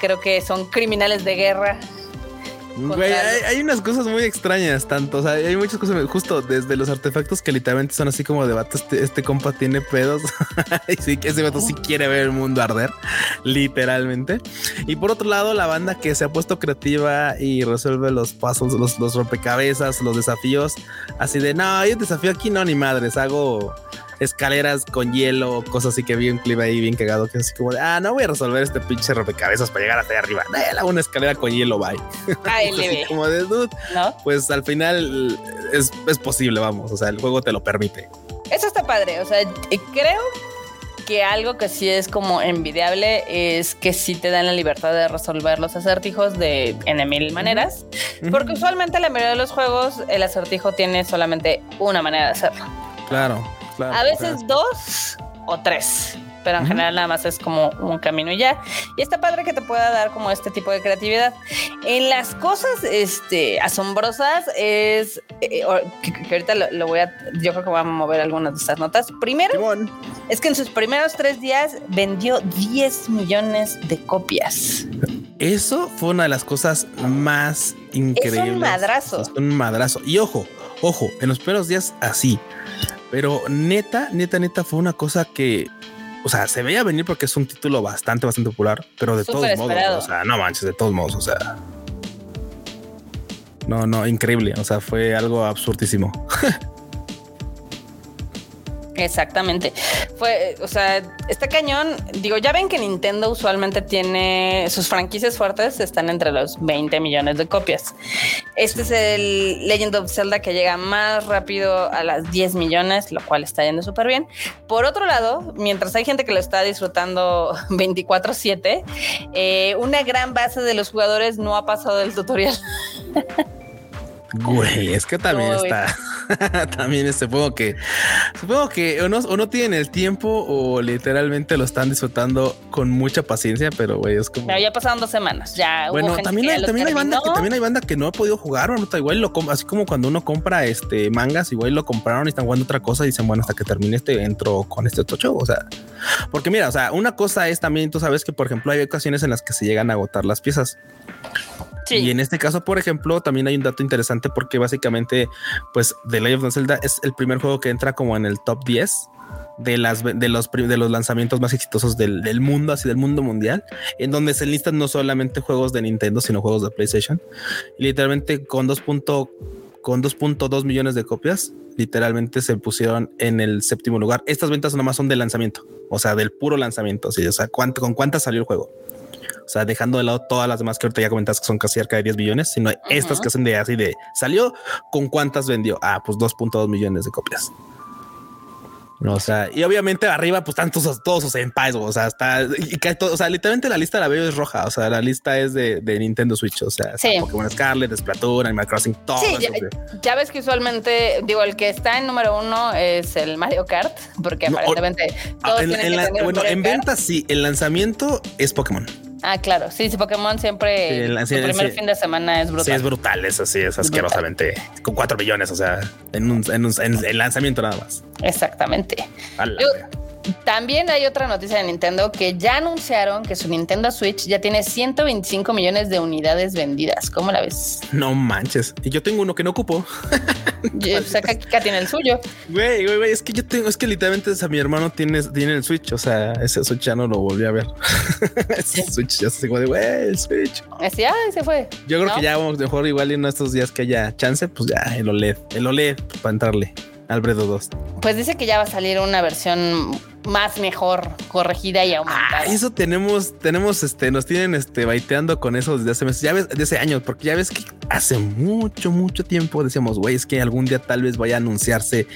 Creo que son criminales de guerra hay, unas cosas muy extrañas, tanto. O sea, hay muchas cosas, justo desde los artefactos que literalmente son así como de vato. Este, este compa tiene pedos. y sí, que ese vato sí quiere ver el mundo arder, literalmente. Y por otro lado, la banda que se ha puesto creativa y resuelve los pasos, los, los rompecabezas, los desafíos. Así de no, hay un desafío aquí, no, ni madres. Hago escaleras con hielo, cosas así que vi un clip ahí bien cagado que es así como de, ah, no voy a resolver este pinche rompecabezas para llegar hasta allá arriba. Dale una escalera con hielo, bye. como de dude. Pues al final es, es posible, vamos. O sea, el juego te lo permite. Eso está padre. O sea, creo que algo que sí es como envidiable es que sí te dan la libertad de resolver los acertijos de en mil maneras, porque usualmente la mayoría de los juegos el acertijo tiene solamente una manera de hacerlo. Claro a veces dos o tres, pero en general nada más es como un camino y ya. Y está padre que te pueda dar como este tipo de creatividad. En las cosas este, asombrosas es, eh, que, ahorita lo, voy a, yo creo que voy a mover algunas de estas notas. Primero, es que en sus primeros tres días vendió 10 millones de copias. Eso fue una de las cosas más increíbles. Es un madrazo. Es un madrazo. Y ojo, ojo, en los primeros días así. Pero neta, neta, neta, fue una cosa que, o sea, se veía venir porque es un título bastante, bastante popular, pero de todos modos, o sea, no manches, de todos modos, o sea. No, no, increíble. O sea, fue algo absurdísimo. Exactamente. Fue, o sea, este cañón, digo, ya ven que Nintendo usualmente tiene sus franquicias fuertes, están entre los 20 millones de copias. Este es el Legend of Zelda que llega más rápido a las 10 millones, lo cual está yendo súper bien. Por otro lado, mientras hay gente que lo está disfrutando 24/7, eh, una gran base de los jugadores no ha pasado el tutorial. Güey, es que también está. también supongo que supongo que o no, o no tienen el tiempo o literalmente lo están disfrutando con mucha paciencia, pero güey, es como. Pero ya pasaron dos semanas. Ya bueno, también, hay, también hay banda que también hay banda que no ha podido jugar, o no, igual lo así como cuando uno compra este mangas, igual lo compraron y están jugando otra cosa y dicen, bueno, hasta que termine este entro con este tocho. O sea, porque mira, o sea, una cosa es también, tú sabes que por ejemplo hay ocasiones en las que se llegan a agotar las piezas. Y en este caso, por ejemplo, también hay un dato interesante porque básicamente, pues, The Legend of Zelda es el primer juego que entra como en el top 10 de las de los de los lanzamientos más exitosos del, mundo, así del mundo mundial, en donde se listan no solamente juegos de Nintendo, sino juegos de PlayStation. Literalmente con 2. con 2.2 millones de copias, literalmente se pusieron en el séptimo lugar. Estas ventas nada más son de lanzamiento, o sea, del puro lanzamiento. o sea, ¿cuánto, con cuántas salió el juego. O sea, dejando de lado todas las demás que ahorita ya comentaste que son casi cerca de 10 billones, sino estas que hacen de así de salió con cuántas vendió. Ah, pues 2.2 millones de copias. O sea, y obviamente arriba, pues están todos, todos sus empires, o sea, está y cae todo, o sea, literalmente la lista la veo es roja, o sea, la lista es de, Nintendo Switch, o sea, sí. Pokémon Scarlet, Splatoon, Animal Crossing, todo. Sí, ya, ves que usualmente, digo, el que está en número uno es el Mario Kart, porque aparentemente ah, bueno, en ventas sí, el lanzamiento es Pokémon. Ah, claro. Sí, sí, Pokémon siempre. el primer fin de semana es brutal. Sí, es brutal. Eso sí, es asquerosamente. Con cuatro millones, o sea, en un, en un en lanzamiento nada más. Exactamente. También hay otra noticia de Nintendo que ya anunciaron que su Nintendo Switch ya tiene 125 millones de unidades vendidas. ¿Cómo la ves? No manches. Y yo tengo uno que no ocupo. o sea, que tiene el suyo. Güey, güey, güey, es que yo tengo, es que literalmente o mi hermano tiene, tiene el Switch. O sea, ese Switch ya no lo volví a ver. ese Switch ya se fue de, güey, el Switch. Así, ah, se fue. Yo creo que ya vamos mejor igual en estos días que haya chance, pues ya el OLED, el OLED pues, para entrarle. Alfredo 2. Pues dice que ya va a salir una versión más mejor, corregida y aumentada. Ah, eso tenemos, tenemos, este, nos tienen este baiteando con eso desde hace meses, ya ves, desde años, porque ya ves que hace mucho, mucho tiempo decíamos, güey, es que algún día tal vez vaya a anunciarse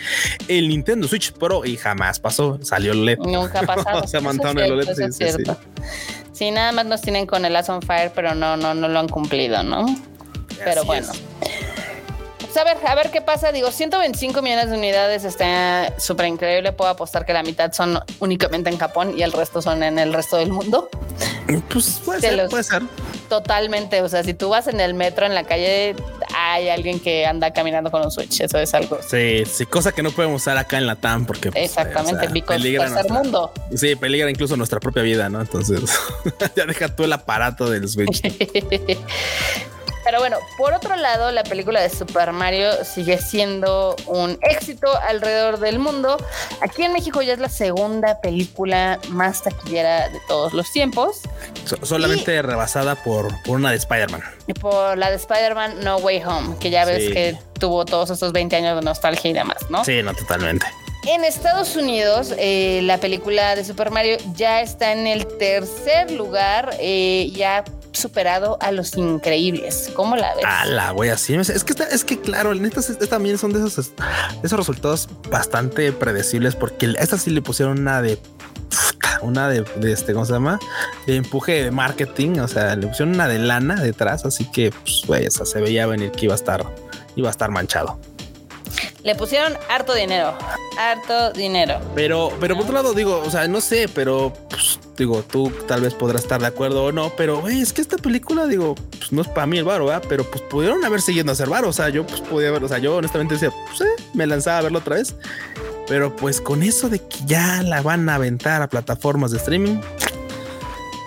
el Nintendo Switch Pro y jamás pasó, salió el LED. Nunca ha pasado. Se montaron el LED. Sí, sí, sí, nada más nos tienen con el As on Fire, pero no, no, no lo han cumplido, ¿no? Pero bueno a ver, a ver qué pasa. Digo, 125 millones de unidades está súper increíble. Puedo apostar que la mitad son únicamente en Japón y el resto son en el resto del mundo. Pues puede ser, puede ser. Totalmente. O sea, si tú vas en el metro, en la calle, hay alguien que anda caminando con un Switch. Eso es algo. Sí, sí, cosa que no podemos usar acá en la TAM porque. Pues, Exactamente, o peligra nuestra, mundo. Sí, peligra incluso nuestra propia vida, ¿no? Entonces, ya deja tú el aparato del Switch. Pero bueno, por otro lado, la película de Super Mario sigue siendo un éxito alrededor del mundo. Aquí en México ya es la segunda película más taquillera de todos los tiempos. solamente rebasada por, por una de Spider-Man. Por la de Spider-Man No Way Home, que ya ves que tuvo todos estos 20 años de nostalgia y demás, ¿no? Sí, no, totalmente. En Estados Unidos, eh, la película de Super Mario ya está en el tercer lugar, eh, ya superado a los increíbles. ¿Cómo la ves? A la güey, así es que es que claro, estas también son de esos, esos resultados bastante predecibles porque esta sí le pusieron una de una de, este, ¿cómo se llama? De empuje de marketing, o sea, le pusieron una de lana detrás, así que pues, güey, esa se veía venir que iba a estar, iba a estar manchado. Le pusieron harto dinero, harto dinero. Pero, pero por otro lado digo, o sea, no sé, pero pues, digo, tú tal vez podrás estar de acuerdo o no, pero es que esta película, digo, pues no es para mí el varo, ¿verdad? Pero pues pudieron haber seguido a hacer varo. O sea, yo pues podía ver, o sea, yo honestamente decía, pues eh, me lanzaba a verlo otra vez. Pero pues con eso de que ya la van a aventar a plataformas de streaming,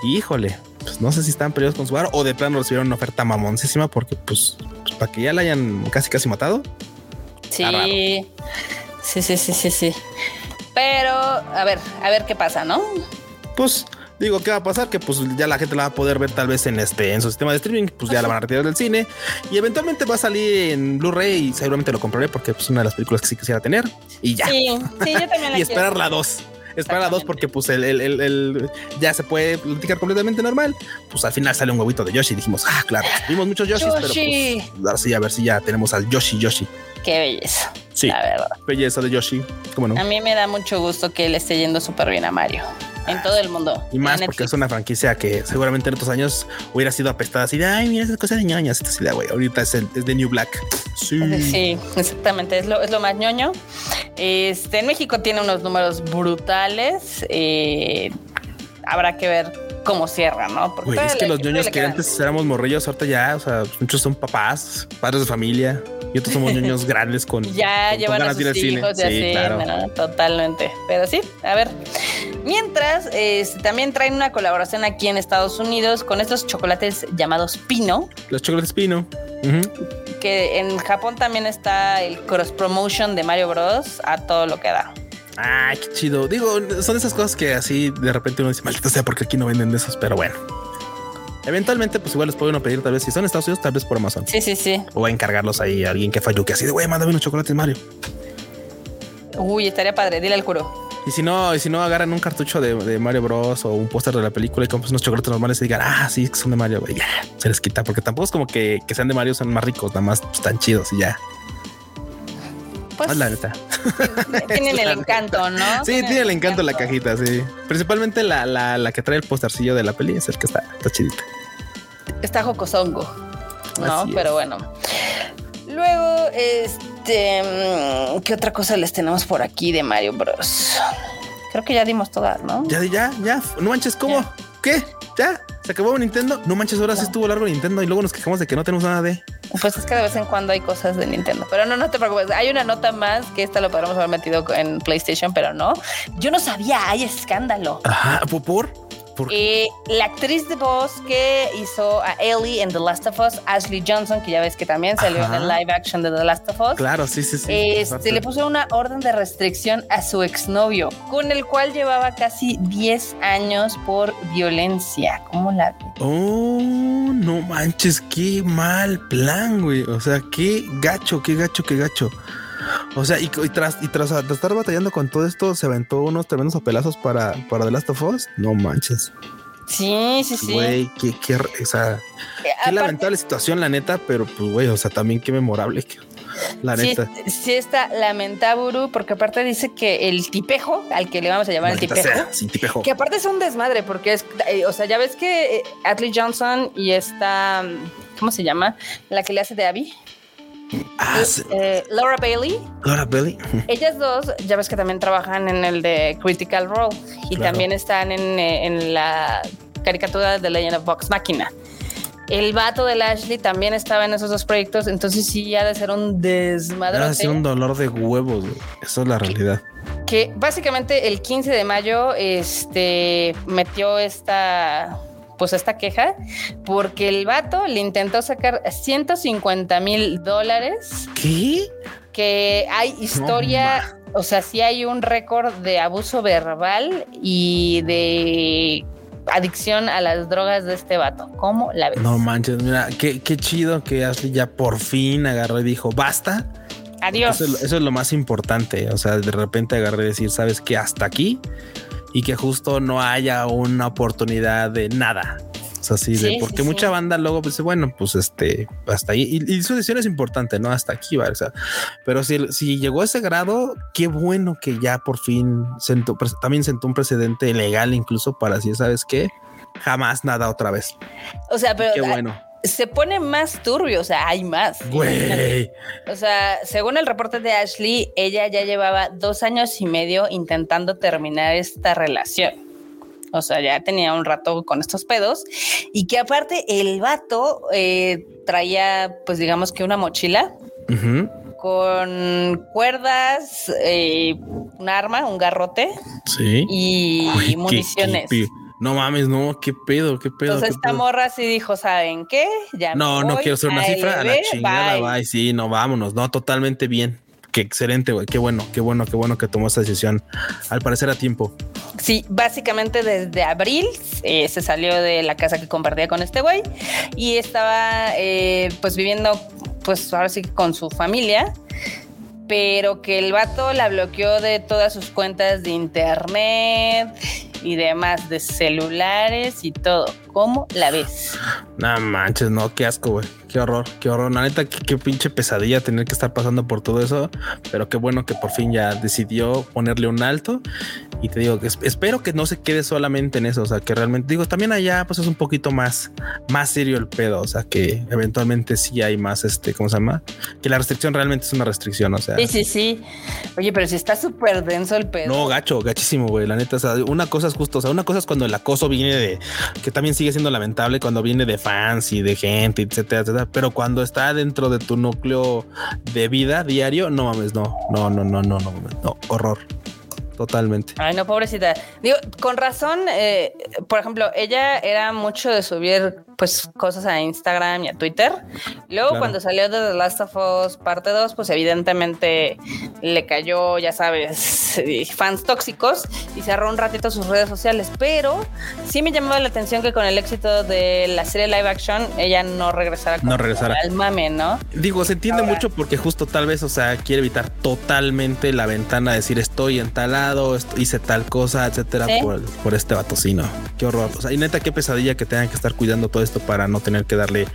híjole, pues no sé si están perdidos con su varo o de plano recibieron una oferta mamoncísima porque pues, pues para que ya la hayan casi casi matado. Sí, sí, sí, sí, sí, sí. Pero a ver, a ver qué pasa, ¿no? Pues Digo, ¿qué va a pasar? Que pues ya la gente la va a poder ver tal vez en este, en su sistema de streaming, pues ya la van a retirar del cine y eventualmente va a salir en Blu-ray y seguramente lo compraré porque es pues, una de las películas que sí quisiera tener y ya. Sí, sí, yo también la y esperar la dos. Esperar la dos porque pues el, el, el, ya se puede platicar completamente normal. Pues al final sale un huevito de Yoshi y dijimos, ah, claro, vimos muchos Yoshis, pero pues, ahora sí, a ver si ya tenemos al Yoshi Yoshi. Qué belleza. Sí, la verdad. Belleza de Yoshi. ¿Cómo no? A mí me da mucho gusto que le esté yendo súper bien a Mario en todo el mundo. Y más porque es una franquicia que seguramente en otros años hubiera sido apestada así de ay, mira esas cosas de ñoñas. Esta sí, güey. Ahorita es, es, de New Black. Sí. sí, exactamente. Es lo, es lo más ñoño. Este en México tiene unos números brutales. Eh, habrá que ver cómo cierra, ¿no? Porque es que los ñoños que antes éramos morrillos, ahorita ya, o sea, muchos son papás, padres de familia y otros somos niños grandes con ya llevan a sus hijos sí, claro. totalmente. Pero sí, a ver. Mientras, este, también traen una colaboración aquí en Estados Unidos con estos chocolates llamados Pino. Los chocolates Pino. Que en Japón también está el cross promotion de Mario Bros. a todo lo que da. Ay, qué chido. Digo, son esas cosas que así de repente uno dice, maldita sea, porque aquí no venden de esos, pero bueno. Eventualmente, pues igual les pueden pedir, tal vez si son Estados Unidos, tal vez por Amazon. Sí, sí, sí. O a encargarlos ahí a alguien que falló, que así de güey, mándame unos chocolates Mario. Uy, estaría padre, dile al curo. Y si no, y si no agarran un cartucho de, Mario Bros o un póster de la película y compras unos chocolates normales y digan, ah, sí, son de Mario, güey, ya se les quita, porque tampoco es como que, que sean de Mario, son más ricos, nada más están chidos y ya. Pues, la neta. Tienen el encanto, ¿no? Sí, tiene el encanto, la cajita, sí. Principalmente la, la, la, que trae el postercillo de la peli es el que está, está chidita. Está jocosongo, ¿no? Pero bueno. Luego, este, mm, ¿qué otra cosa les tenemos por aquí de Mario Bros? Creo que ya dimos todas, ¿no? Ya, ya, ya. No manches, ¿cómo? ¿Qué? ¿Ya? ¿Se acabó Nintendo? No manches, ahora sí estuvo largo Nintendo y luego nos quejamos de que no tenemos nada de. Pues es que de vez en cuando hay cosas de Nintendo, pero no, no te preocupes. Hay una nota más que esta lo podríamos haber metido en PlayStation, pero no. Yo no sabía, hay escándalo. Ajá, ¿por? Eh, la actriz de voz que hizo a Ellie en The Last of Us, Ashley Johnson, que ya ves que también salió en el live action de The Last of Us. Claro, sí, sí, sí. Este, le puso una orden de restricción a su exnovio, con el cual llevaba casi 10 años por violencia. ¿Cómo la Oh, no manches, qué mal plan, güey. O sea, qué gacho, qué gacho, qué gacho. O sea, y, tras, y tras, estar batallando con todo esto, se aventó unos tremendos apelazos para, para The Last of Us. No manches. Sí, sí, sí. Güey, qué, qué, o sea, qué lamentable situación, la neta, pero pues, güey, o sea, también qué memorable. La neta. Sí, está lamentable, porque aparte dice que el tipejo, al que le vamos a llamar el tipejo, que aparte es un desmadre, porque es, eh, o sea, ya ves que eh, Atlee Johnson y esta, ¿cómo se llama? La que le hace de Abby. Ah, eh, Laura Bailey. Laura Bailey. Ellas dos, ya ves que también trabajan en el de Critical Role y también están en, eh, en, la caricatura de Legend of Vox Máquina. El vato de Ashley también estaba en esos dos proyectos, entonces sí ha de ser un desmadre. Ha de ser un dolor de huevos, Eso es la realidad. Que básicamente el 15 de mayo este, metió esta pues esta queja porque el vato le intentó sacar 150 mil dólares. ¿Qué? Que hay historia, o sea, sí hay un récord de abuso verbal y de adicción a las drogas de este vato. ¿Cómo la ves? No manches, mira, qué, chido que Ashley ya por fin agarró y dijo, basta. Adiós. Eso, eso, es lo más importante. O sea, de repente agarré y decir, ¿sabes qué? Hasta aquí y que justo no haya una oportunidad de nada. O sea, así de porque mucha banda luego dice, bueno, pues este, hasta ahí. Y, su decisión es importante, ¿no? Hasta aquí va. O sea, pero si, si llegó a ese grado, qué bueno que ya por fin sentó, también sentó un precedente legal, incluso para si sabes qué, jamás nada otra vez. O sea, pero qué bueno se pone más turbio, o sea, hay más. Güey. O sea, según el reporte de Ashley, ella ya llevaba dos años y medio intentando terminar esta relación. O sea, ya tenía un rato con estos pedos y que aparte el vato eh, traía, pues digamos que una mochila con cuerdas, eh, un arma, un garrote sí. y municiones. No mames, no, qué pedo, qué pedo. Entonces esta morra sí dijo, ¿saben qué? Ya no, no quiero ser una cifra, a la chingada, bye. sí, no, vámonos, no, totalmente bien. qué excelente, güey. Qué bueno, qué bueno, qué bueno que tomó esta decisión. Al parecer a tiempo. Sí, básicamente desde abril eh, se salió de la casa que compartía con este güey y estaba eh, pues viviendo pues ahora sí con su familia pero que el vato la bloqueó de todas sus cuentas de internet y demás, de celulares y todo. ¿Cómo la ves? No manches, no, qué asco, güey. Qué horror, qué horror. La neta, qué, pinche pesadilla tener que estar pasando por todo eso. Pero qué bueno que por fin ya decidió ponerle un alto. Y te digo que espero que no se quede solamente en eso. O sea, que realmente digo, también allá pues es un poquito más, más serio el pedo. O sea, que eventualmente sí hay más, este, ¿cómo se llama? Que la restricción realmente es una restricción. O sea, sí, sí, sí. Oye, pero si está súper denso el pedo. No, gacho, gachísimo, güey. La neta, o sea, una cosa es justo. O sea, una cosa es cuando el acoso viene de que también sigue siendo lamentable cuando viene de fans y de gente, etcétera, etcétera. Pero cuando está dentro de tu núcleo de vida diario, no mames, no, no, no, no, no, no, no, horror totalmente. Ay, no, pobrecita. Digo, con razón, eh, por ejemplo, ella era mucho de subir pues cosas a Instagram y a Twitter. Luego cuando salió de The Last of Us parte 2, pues evidentemente le cayó, ya sabes, fans tóxicos y cerró un ratito sus redes sociales. Pero sí me llamaba la atención que con el éxito de la serie live action, ella no regresara, no regresara. al mame, ¿no? Digo, se entiende mucho porque justo tal vez, o sea, quiere evitar totalmente la ventana de decir estoy hice tal cosa, etcétera, por, por, este vatocino. Qué horror. O sea, y neta, qué pesadilla que tengan que estar cuidando todo esto para no tener que darle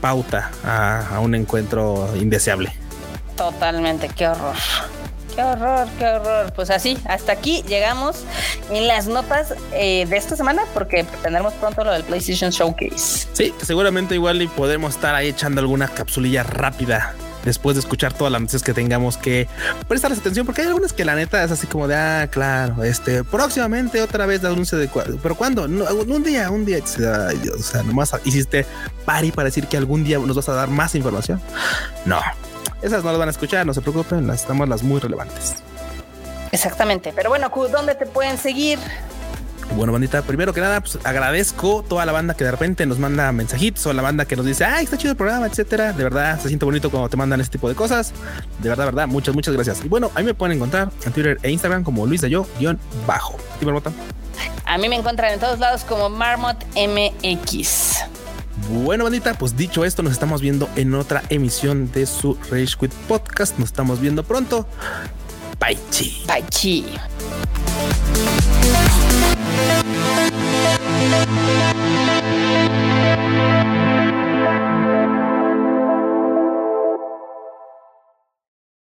pauta a, un encuentro indeseable. Totalmente, qué horror. Qué horror, qué horror. Pues así, hasta aquí llegamos en las notas eh, de esta semana porque tendremos pronto lo del PlayStation Showcase. Sí, seguramente igual y podemos estar ahí echando alguna capsulilla rápida después de escuchar todas las noticias que tengamos que prestarles atención, porque hay algunas que la neta es así como de, ah, claro, este, próximamente otra vez la anuncio de, pero ¿cuándo? un día, un día, o sea, nomás hiciste pari para decir que algún día nos vas a dar más información. No, esas no las van a escuchar, no se preocupen, las estamos las muy relevantes. Exactamente, pero bueno, ¿dónde te pueden seguir? Bueno, bandita, primero que nada, pues agradezco toda la banda que de repente nos manda mensajitos o la banda que nos dice, ay, está chido el programa, etcétera. De verdad, se siente bonito cuando te mandan este tipo de cosas. De verdad, verdad, muchas, muchas gracias. Y bueno, a mí me pueden encontrar en Twitter e Instagram como Luis de yo, guion bajo. ¿Y Marmota? A mí me encuentran en todos lados como Marmot MX. Bueno, bandita, pues dicho esto, nos estamos viendo en otra emisión de su Rage Quit Podcast. Nos estamos viendo pronto. Bye chi. Bye chi. Thank you.